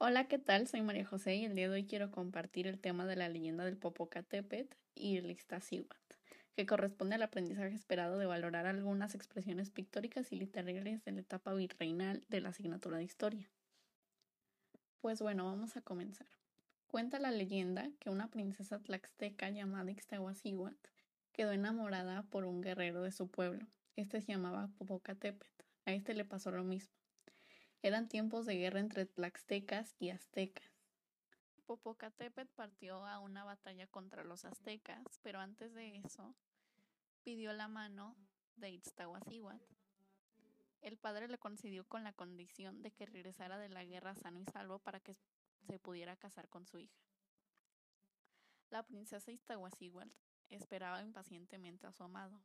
Hola, ¿qué tal? Soy María José y el día de hoy quiero compartir el tema de la leyenda del Popocatépetl y el Iztaccíhuatl, que corresponde al aprendizaje esperado de valorar algunas expresiones pictóricas y literarias de la etapa virreinal de la asignatura de historia. Pues bueno, vamos a comenzar. Cuenta la leyenda que una princesa tlaxteca llamada Ixtahuacíhuatl quedó enamorada por un guerrero de su pueblo. Este se llamaba Popocatépetl. A este le pasó lo mismo. Eran tiempos de guerra entre tlaxtecas y aztecas. Popocatépetl partió a una batalla contra los aztecas, pero antes de eso pidió la mano de Itztahuacíhuatl. El padre le concedió con la condición de que regresara de la guerra sano y salvo para que se pudiera casar con su hija. La princesa Iztahuacíhuatl esperaba impacientemente a su amado,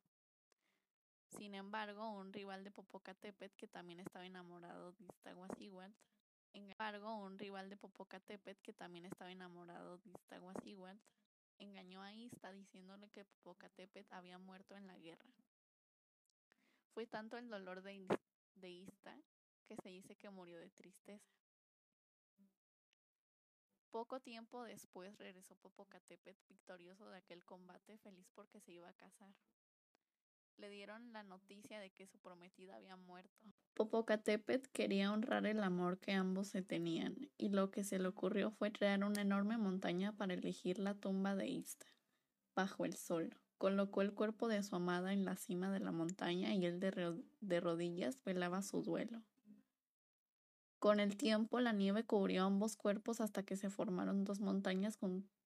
sin embargo, un rival de Popocatépetl que también estaba enamorado de Iztahuacíhuatl, embargo, un rival de que también estaba enamorado de engañó a Ista diciéndole que Popocatépetl había muerto en la guerra. Fue tanto el dolor de, de Ista que se dice que murió de tristeza. Poco tiempo después regresó Popocatépetl victorioso de aquel combate, feliz porque se iba a casar le dieron la noticia de que su prometida había muerto. Popocatépetl quería honrar el amor que ambos se tenían, y lo que se le ocurrió fue crear una enorme montaña para elegir la tumba de Ista, bajo el sol. Colocó el cuerpo de su amada en la cima de la montaña y él de, de rodillas velaba su duelo. Con el tiempo la nieve cubrió ambos cuerpos hasta que se formaron dos montañas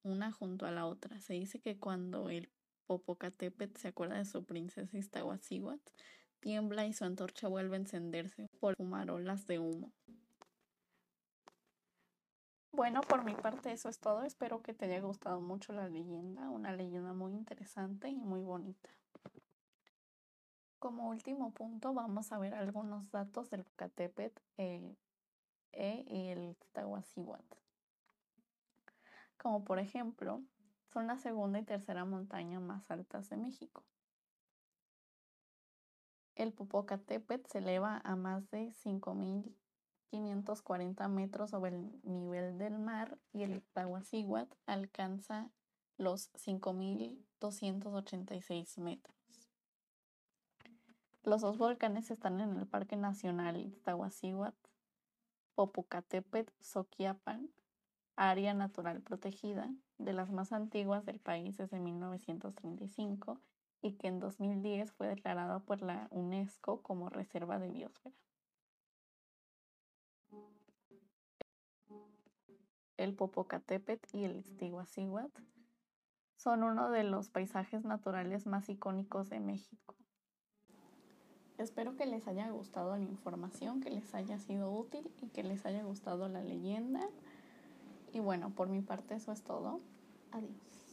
una junto a la otra. Se dice que cuando el Popocatépetl se acuerda de su princesa Iztahuacíhuatl, tiembla y su antorcha vuelve a encenderse por fumarolas de humo. Bueno, por mi parte eso es todo. Espero que te haya gustado mucho la leyenda, una leyenda muy interesante y muy bonita. Como último punto vamos a ver algunos datos del Popocatépetl eh, e el Iztahuacíhuatl. Como por ejemplo, son la segunda y tercera montaña más altas de México. El Popocatépetl se eleva a más de 5.540 metros sobre el nivel del mar y el Iztahuacíhuatl alcanza los 5.286 metros. Los dos volcanes están en el Parque Nacional Iztahuacíhuatl, Popocatépetl, Soquiapan, área natural protegida, de las más antiguas del país desde 1935 y que en 2010 fue declarada por la UNESCO como Reserva de Biosfera. El Popocatépetl y el Iztaccíhuatl son uno de los paisajes naturales más icónicos de México. Espero que les haya gustado la información, que les haya sido útil y que les haya gustado la leyenda. Y bueno, por mi parte eso es todo. Adiós.